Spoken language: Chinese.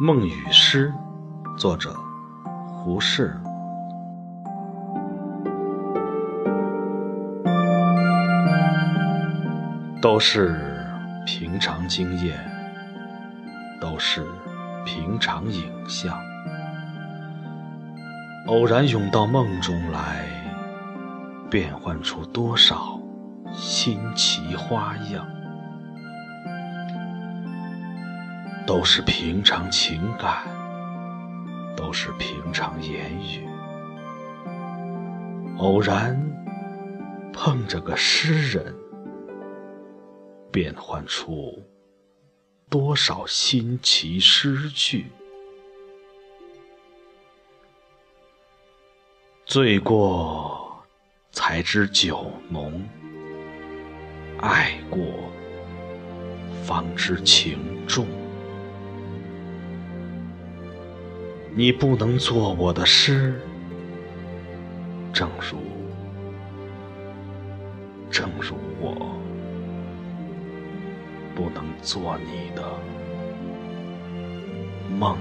梦与诗，作者胡适。都是平常经验，都是平常影像，偶然涌到梦中来，变换出多少新奇花样。都是平常情感，都是平常言语，偶然碰着个诗人，变换出多少新奇诗句。醉过才知酒浓，爱过方知情你不能做我的诗，正如正如我不能做你的梦。